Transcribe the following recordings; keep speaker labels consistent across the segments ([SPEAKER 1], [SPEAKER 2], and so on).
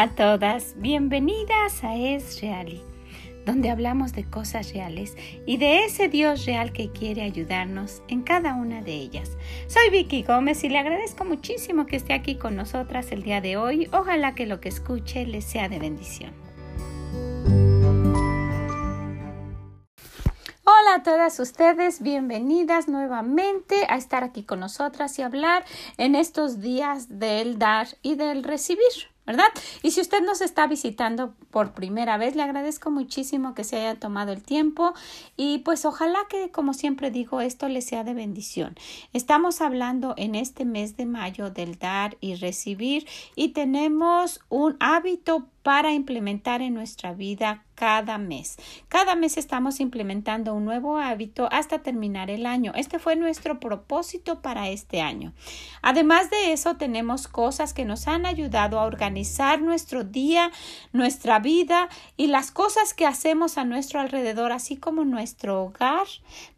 [SPEAKER 1] A todas, bienvenidas a Es Reali, donde hablamos de cosas reales y de ese Dios real que quiere ayudarnos en cada una de ellas. Soy Vicky Gómez y le agradezco muchísimo que esté aquí con nosotras el día de hoy. Ojalá que lo que escuche le sea de bendición. Hola a todas ustedes, bienvenidas nuevamente a estar aquí con nosotras y hablar en estos días del dar y del recibir. ¿Verdad? Y si usted nos está visitando por primera vez, le agradezco muchísimo que se haya tomado el tiempo y pues ojalá que, como siempre digo, esto le sea de bendición. Estamos hablando en este mes de mayo del dar y recibir y tenemos un hábito para implementar en nuestra vida cada mes. Cada mes estamos implementando un nuevo hábito hasta terminar el año. Este fue nuestro propósito para este año. Además de eso, tenemos cosas que nos han ayudado a organizar nuestro día, nuestra vida y las cosas que hacemos a nuestro alrededor, así como nuestro hogar,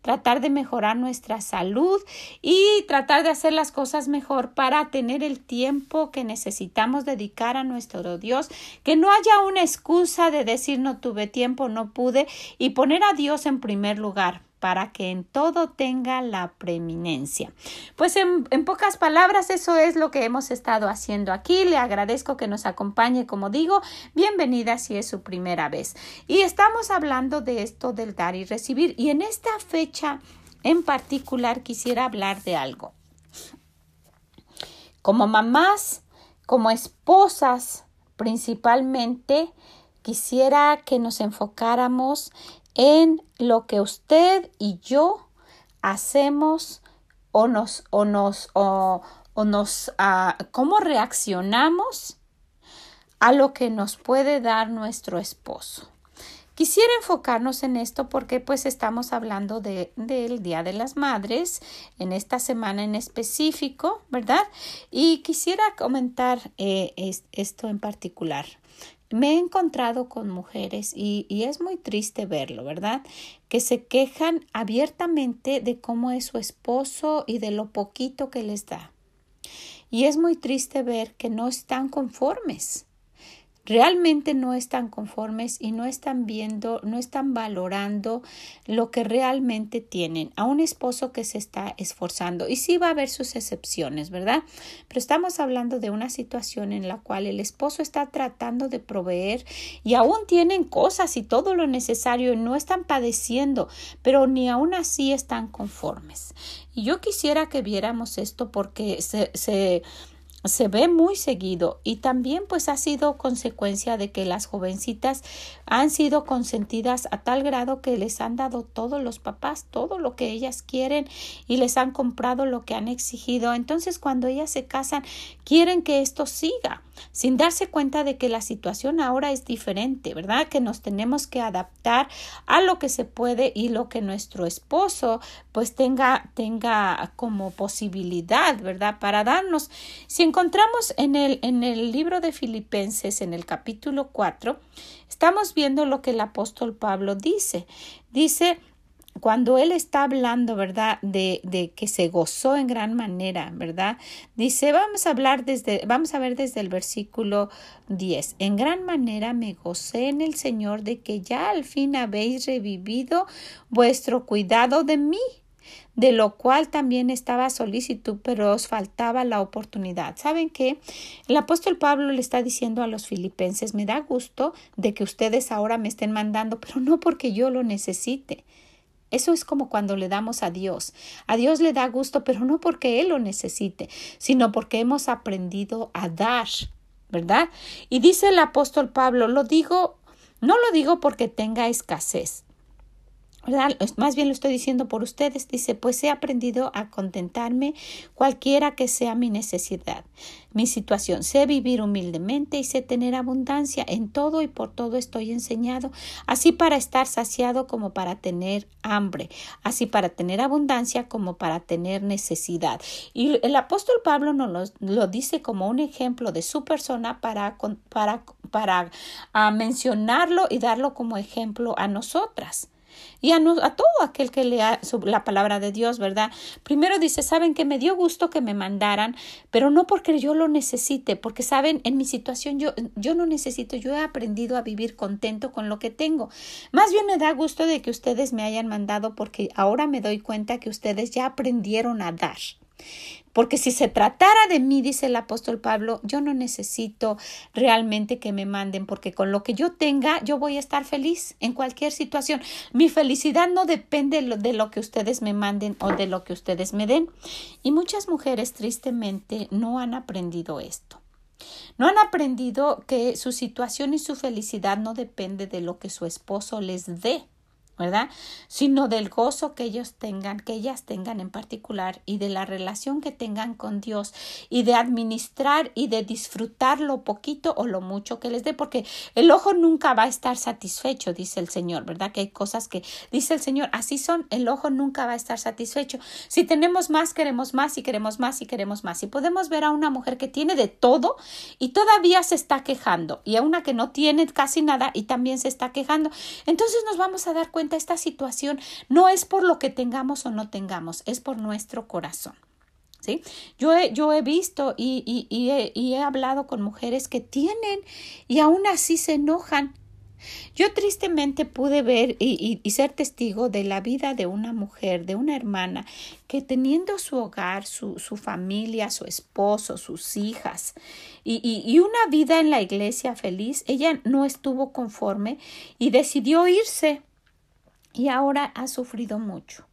[SPEAKER 1] tratar de mejorar nuestra salud y tratar de hacer las cosas mejor para tener el tiempo que necesitamos dedicar a nuestro Dios, que no haya una excusa de decir no tuve tiempo, no pude y poner a Dios en primer lugar para que en todo tenga la preeminencia. Pues en, en, pocas palabras, eso es lo que hemos estado haciendo aquí. Le agradezco que nos acompañe, como digo, bienvenida si es su primera vez. Y estamos hablando de esto del dar y recibir. Y en esta fecha en particular quisiera hablar de algo. Como mamás, como esposas, principalmente, quisiera que nos enfocáramos en lo que usted y yo hacemos o nos o nos o, nos ah, cómo reaccionamos a lo que nos puede dar nuestro esposo. Quisiera enfocarnos en esto porque pues estamos hablando de, del Día de las Madres en esta semana en específico, ¿verdad? Y quisiera comentar eh, esto en particular me he encontrado con mujeres y, y, es muy triste verlo, ¿verdad? Que se quejan abiertamente de cómo es su esposo y de lo poquito que les da. Y es muy triste ver que no están conformes realmente no están conformes y no están viendo, no están valorando lo que realmente tienen a un esposo que se está esforzando. Y sí va a haber sus excepciones, ¿verdad? Pero estamos hablando de una situación en la cual el esposo está tratando de proveer y aún tienen cosas y todo lo necesario y no están padeciendo, pero ni aún así están conformes. Y yo quisiera que viéramos esto porque se, se se ve muy seguido y también pues ha sido consecuencia de que las jovencitas han sido consentidas a tal grado que les han dado todos los papás todo lo que ellas quieren y les han comprado lo que han exigido. Entonces cuando ellas se casan quieren que esto siga sin darse cuenta de que la situación ahora es diferente verdad que nos tenemos que adaptar a lo que se puede y lo que nuestro esposo pues tenga tenga como posibilidad verdad para darnos. Encontramos en el, en el libro de Filipenses, en el capítulo 4, estamos viendo lo que el apóstol Pablo dice. Dice, cuando él está hablando, ¿verdad? De, que se gozó en gran manera, ¿verdad? Dice, vamos a hablar desde, vamos a ver desde el versículo 10. En gran manera me gocé en el Señor de que ya al fin habéis revivido vuestro cuidado de mí de lo cual también estaba solicitud, pero os faltaba la oportunidad. ¿Saben qué? El apóstol Pablo le está diciendo a los filipenses, me da gusto de que ustedes ahora me estén mandando, pero no porque yo lo necesite. Eso es como cuando le damos a Dios. A Dios le da gusto, pero no porque Él lo necesite, sino porque hemos aprendido a dar, ¿verdad? Y dice el apóstol Pablo, lo digo, no lo digo porque tenga escasez, más bien lo estoy diciendo por ustedes. Dice, pues he aprendido a contentarme cualquiera que sea mi necesidad, mi situación. Sé vivir humildemente y sé tener abundancia en todo y por todo estoy enseñado, así para estar saciado como para tener hambre, así para tener abundancia como para tener necesidad. Y el apóstol Pablo nos lo, dice como un ejemplo de su persona para, para, para ah, mencionarlo y darlo como ejemplo a nosotras. Y a, a, todo aquel que lea la palabra de Dios, ¿verdad? Primero dice, saben que me dio gusto que me mandaran, pero no porque yo lo necesite, porque saben, en mi situación yo, yo no necesito, yo he aprendido a vivir contento con lo que tengo. Más bien me da gusto de que ustedes me hayan mandado porque ahora me doy cuenta que ustedes ya aprendieron a dar. Porque si se tratara de mí, dice el apóstol Pablo, yo no necesito realmente que me manden, porque con lo que yo tenga, yo voy a estar feliz en cualquier situación. Mi felicidad no depende de lo que ustedes me manden o de lo que ustedes me den. Y muchas mujeres tristemente no han aprendido esto. No han aprendido que su situación y su felicidad no depende de lo que su esposo les dé ¿verdad? Sino del gozo que ellos tengan, que ellas tengan en particular y de la relación que tengan con Dios y de administrar y de disfrutar lo poquito o lo mucho que les dé, porque el ojo nunca va a estar satisfecho, dice el Señor, ¿verdad? Que hay cosas que dice el Señor, así son, el ojo nunca va a estar satisfecho. Si tenemos más, queremos más y queremos más y queremos más. Y podemos ver a una mujer que tiene de todo y todavía se está quejando y a una que no tiene casi nada y también se está quejando. Entonces nos vamos a dar cuenta esta situación no es por lo que tengamos o no tengamos, es por nuestro corazón. ¿Sí? Yo, he, yo he visto y, y, he, hablado con mujeres que tienen y aún así se enojan. Yo tristemente pude ver y, y, ser testigo de la vida de una mujer, de una hermana, que teniendo su hogar, su, su familia, su esposo, sus hijas y, y, una vida en la iglesia feliz, ella no estuvo conforme y decidió irse y ahora ha sufrido mucho.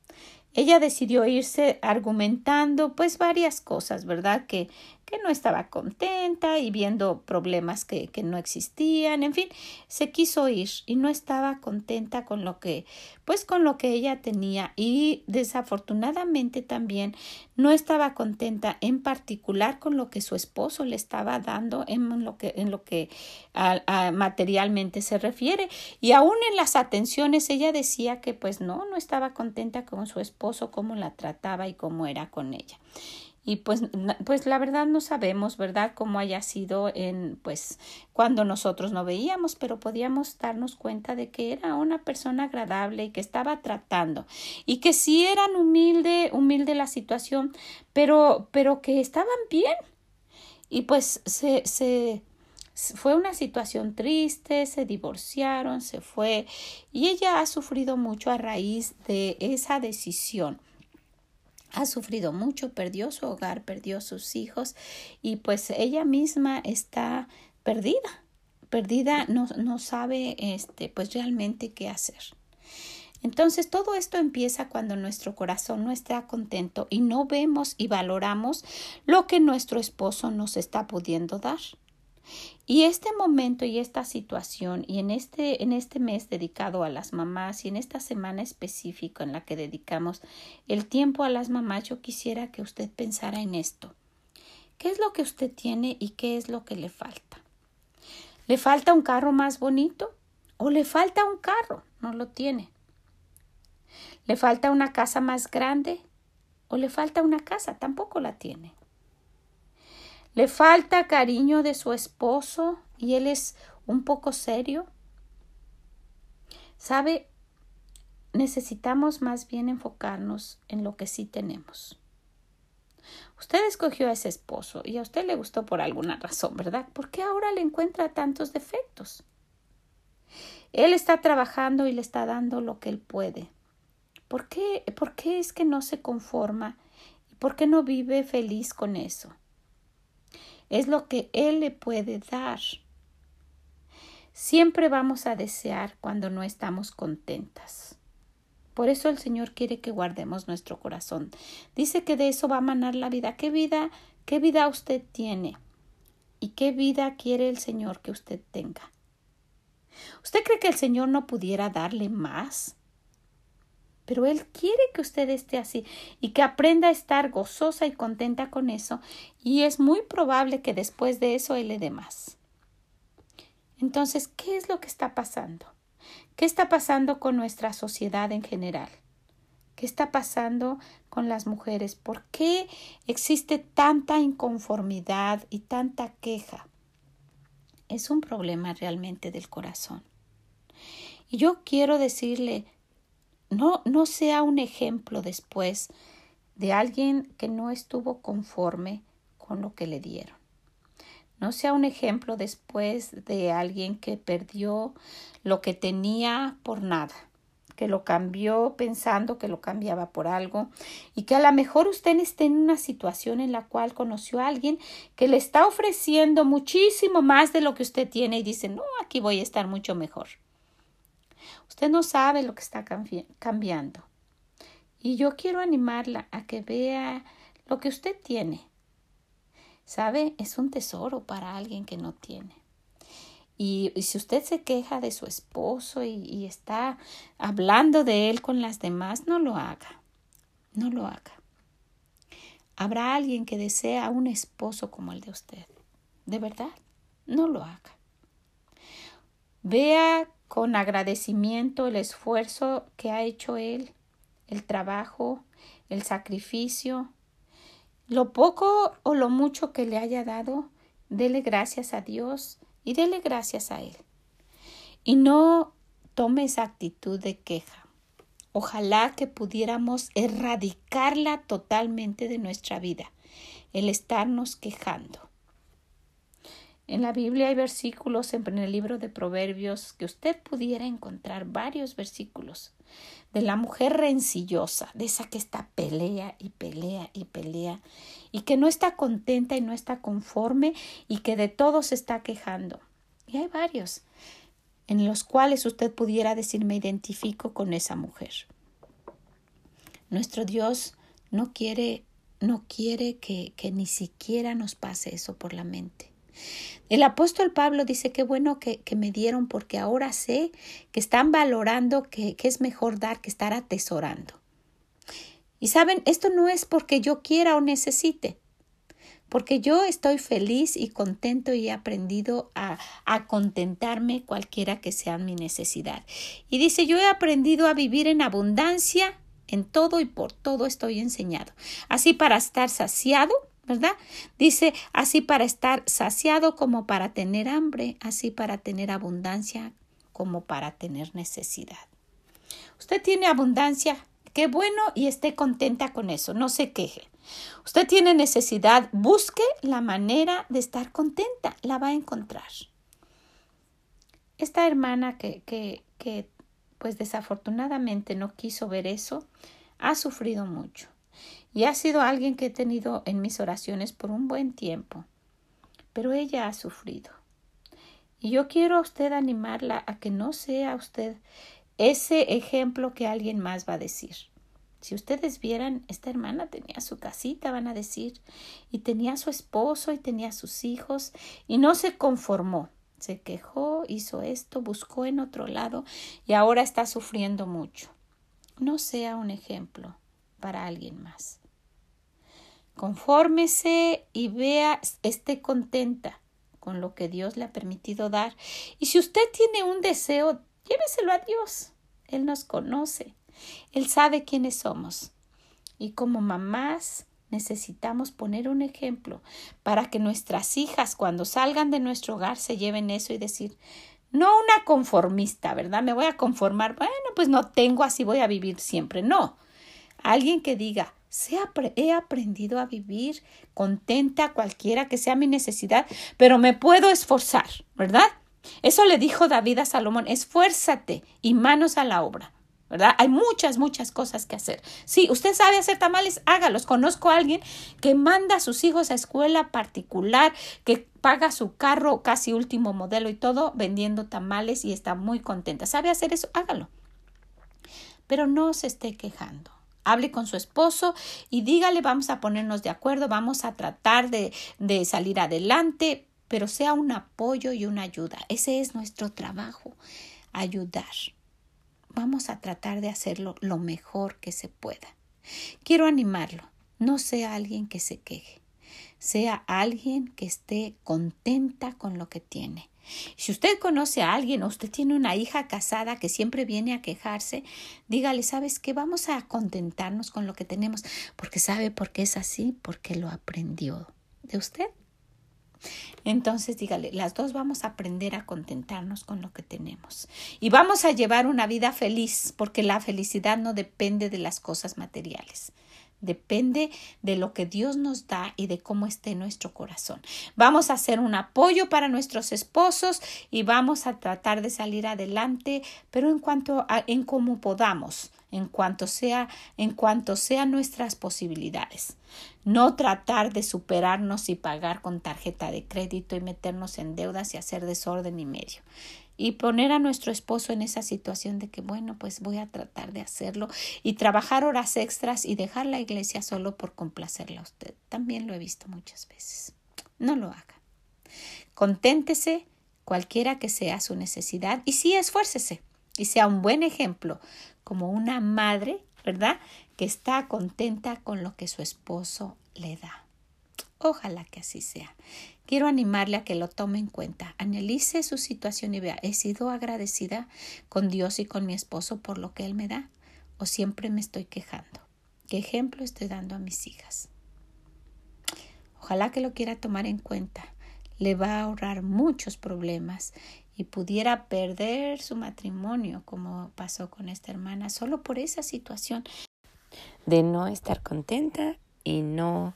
[SPEAKER 1] Ella decidió irse argumentando pues varias cosas, ¿verdad? Que, que no estaba contenta y viendo problemas que, que, no existían, en fin, se quiso ir y no estaba contenta con lo que, pues con lo que ella tenía. Y desafortunadamente también no estaba contenta en particular con lo que su esposo le estaba dando en lo que, en lo que materialmente se refiere. Y aún en las atenciones ella decía que pues no, no estaba contenta con su esposo, cómo la trataba y cómo era con ella y pues, pues la verdad no sabemos, ¿verdad?, cómo haya sido en, pues, cuando nosotros no veíamos, pero podíamos darnos cuenta de que era una persona agradable y que estaba tratando y que sí eran humilde, humilde la situación, pero, pero que estaban bien. Y pues se, se, fue una situación triste, se divorciaron, se fue y ella ha sufrido mucho a raíz de esa decisión ha sufrido mucho, perdió su hogar, perdió sus hijos y pues ella misma está perdida, perdida, no, no sabe este, pues realmente qué hacer. Entonces todo esto empieza cuando nuestro corazón no está contento y no vemos y valoramos lo que nuestro esposo nos está pudiendo dar. Y este momento y esta situación y en este, en este mes dedicado a las mamás y en esta semana específica en la que dedicamos el tiempo a las mamás, yo quisiera que usted pensara en esto. ¿Qué es lo que usted tiene y qué es lo que le falta? ¿Le falta un carro más bonito? ¿O le falta un carro? No lo tiene. ¿Le falta una casa más grande? ¿O le falta una casa? Tampoco la tiene. Le falta cariño de su esposo y él es un poco serio. ¿Sabe? Necesitamos más bien enfocarnos en lo que sí tenemos. Usted escogió a ese esposo y a usted le gustó por alguna razón, ¿verdad? ¿Por qué ahora le encuentra tantos defectos? Él está trabajando y le está dando lo que él puede. ¿Por qué, por qué es que no se conforma? ¿Y por qué no vive feliz con eso? Es lo que Él le puede dar. Siempre vamos a desear cuando no estamos contentas. Por eso el Señor quiere que guardemos nuestro corazón. Dice que de eso va a manar la vida. ¿Qué vida, qué vida usted tiene? ¿Y qué vida quiere el Señor que usted tenga? ¿Usted cree que el Señor no pudiera darle más? Pero Él quiere que usted esté así y que aprenda a estar gozosa y contenta con eso y es muy probable que después de eso Él le dé más. Entonces, ¿qué es lo que está pasando? ¿Qué está pasando con nuestra sociedad en general? ¿Qué está pasando con las mujeres? ¿Por qué existe tanta inconformidad y tanta queja? Es un problema realmente del corazón. Y yo quiero decirle, no, no sea un ejemplo después de alguien que no estuvo conforme con lo que le dieron. No sea un ejemplo después de alguien que perdió lo que tenía por nada, que lo cambió pensando que lo cambiaba por algo y que a lo mejor usted esté en una situación en la cual conoció a alguien que le está ofreciendo muchísimo más de lo que usted tiene y dice, no, aquí voy a estar mucho mejor. Usted no sabe lo que está cambiando. Y yo quiero animarla a que vea lo que usted tiene. ¿Sabe? Es un tesoro para alguien que no tiene. Y, si usted se queja de su esposo y, y está hablando de él con las demás, no lo haga. No lo haga. Habrá alguien que desea un esposo como el de usted. De verdad, no lo haga. Vea con agradecimiento el esfuerzo que ha hecho él, el trabajo, el sacrificio, lo poco o lo mucho que le haya dado, dele gracias a Dios y dele gracias a Él. Y no tome esa actitud de queja. Ojalá que pudiéramos erradicarla totalmente de nuestra vida, el estarnos quejando. En la Biblia hay versículos en el libro de Proverbios que usted pudiera encontrar varios versículos de la mujer rencillosa, de esa que está pelea y pelea y pelea y que no está contenta y no está conforme y que de todo se está quejando. Y hay varios en los cuales usted pudiera decir me identifico con esa mujer. Nuestro Dios no quiere no quiere que, que ni siquiera nos pase eso por la mente. El apóstol Pablo dice que bueno que, que, me dieron porque ahora sé que están valorando que, que es mejor dar que estar atesorando. Y saben, esto no es porque yo quiera o necesite, porque yo estoy feliz y contento y he aprendido a, a, contentarme cualquiera que sea mi necesidad. Y dice, yo he aprendido a vivir en abundancia, en todo y por todo estoy enseñado. Así para estar saciado ¿verdad? Dice así para estar saciado como para tener hambre, así para tener abundancia como para tener necesidad. Usted tiene abundancia, qué bueno y esté contenta con eso, no se queje. Usted tiene necesidad, busque la manera de estar contenta, la va a encontrar. Esta hermana que, que, que pues desafortunadamente no quiso ver eso, ha sufrido mucho y ha sido alguien que he tenido en mis oraciones por un buen tiempo. Pero ella ha sufrido. Y yo quiero a usted animarla a que no sea usted ese ejemplo que alguien más va a decir. Si ustedes vieran, esta hermana tenía su casita, van a decir, y tenía su esposo y tenía sus hijos, y no se conformó. Se quejó, hizo esto, buscó en otro lado, y ahora está sufriendo mucho. No sea un ejemplo para alguien más. Confórmese y vea, esté contenta con lo que Dios le ha permitido dar. Y si usted tiene un deseo, lléveselo a Dios. Él nos conoce. Él sabe quiénes somos. Y como mamás necesitamos poner un ejemplo para que nuestras hijas cuando salgan de nuestro hogar se lleven eso y decir, no una conformista, ¿verdad? Me voy a conformar, bueno, pues no tengo, así voy a vivir siempre. No, alguien que diga, he aprendido a vivir contenta cualquiera que sea mi necesidad, pero me puedo esforzar, ¿verdad? Eso le dijo David a Salomón, esfuérzate y manos a la obra. ¿verdad? Hay muchas, muchas cosas que hacer. Si usted sabe hacer tamales, hágalos. Conozco a alguien que manda a sus hijos a escuela particular, que paga su carro casi último modelo y todo vendiendo tamales y está muy contenta. ¿Sabe hacer eso? Hágalo. Pero no se esté quejando hable con su esposo y dígale vamos a ponernos de acuerdo, vamos a tratar de, de salir adelante, pero sea un apoyo y una ayuda. Ese es nuestro trabajo, ayudar. Vamos a tratar de hacerlo lo mejor que se pueda. Quiero animarlo, no sea alguien que se queje, sea alguien que esté contenta con lo que tiene. Si usted conoce a alguien o usted tiene una hija casada que siempre viene a quejarse, dígale, ¿sabes qué? Vamos a contentarnos con lo que tenemos, porque sabe por qué es así, porque lo aprendió de usted. Entonces dígale, las dos vamos a aprender a contentarnos con lo que tenemos y vamos a llevar una vida feliz porque la felicidad no depende de las cosas materiales. Depende de lo que Dios nos da y de cómo esté nuestro corazón. Vamos a hacer un apoyo para nuestros esposos y vamos a tratar de salir adelante, pero en cuanto a en cómo podamos, en cuanto sea, en cuanto sean nuestras posibilidades. No tratar de superarnos y pagar con tarjeta de crédito y meternos en deudas y hacer desorden y medio y poner a nuestro esposo en esa situación de que, bueno, pues voy a tratar de hacerlo y trabajar horas extras y dejar la iglesia solo por complacerla a usted. También lo he visto muchas veces. No lo haga. Conténtese cualquiera que sea su necesidad y sí esfuércese y sea un buen ejemplo como una madre, ¿verdad? Que está contenta con lo que su esposo le da. Ojalá que así sea. Quiero animarle a que lo tome en cuenta, analice su situación y vea, ¿he sido agradecida con Dios y con mi esposo por lo que Él me da? ¿O siempre me estoy quejando? ¿Qué ejemplo estoy dando a mis hijas? Ojalá que lo quiera tomar en cuenta. Le va a ahorrar muchos problemas y pudiera perder su matrimonio como pasó con esta hermana solo por esa situación
[SPEAKER 2] de no estar contenta y no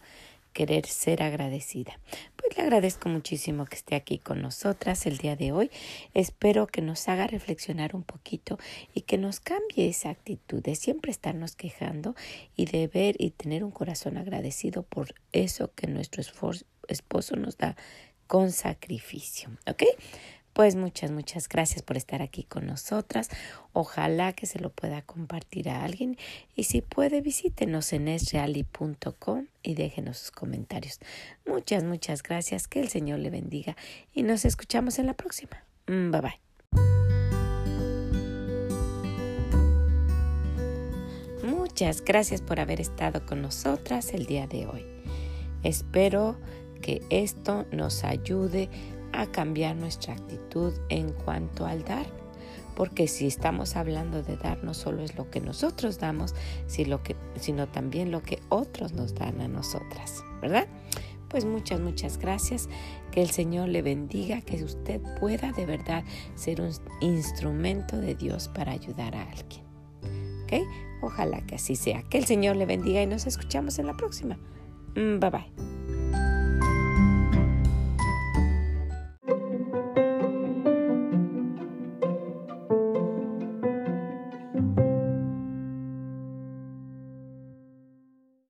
[SPEAKER 2] querer ser agradecida. Pues le agradezco muchísimo que esté aquí con nosotras el día de hoy. Espero que nos haga reflexionar un poquito y que nos cambie esa actitud de siempre estarnos quejando y de ver y tener un corazón agradecido por eso que nuestro esposo nos da con sacrificio. ¿Ok? Pues muchas, muchas gracias por estar aquí con nosotras. Ojalá que se lo pueda compartir a alguien y si puede visítenos en esreali.com y déjenos sus comentarios. Muchas, muchas gracias. Que el Señor le bendiga y nos escuchamos en la próxima. Mm, bye bye. Muchas gracias por haber estado con nosotras el día de hoy. Espero que esto nos ayude a cambiar nuestra actitud en cuanto al dar. Porque si estamos hablando de dar, no solo es lo que nosotros damos, sino también lo que otros nos dan a nosotras, ¿verdad? Pues muchas, muchas gracias. Que el Señor le bendiga, que usted pueda de verdad ser un instrumento de Dios para ayudar a alguien. ¿Ok? Ojalá que así sea. Que el Señor le bendiga y nos escuchamos en la próxima. Mm, bye bye.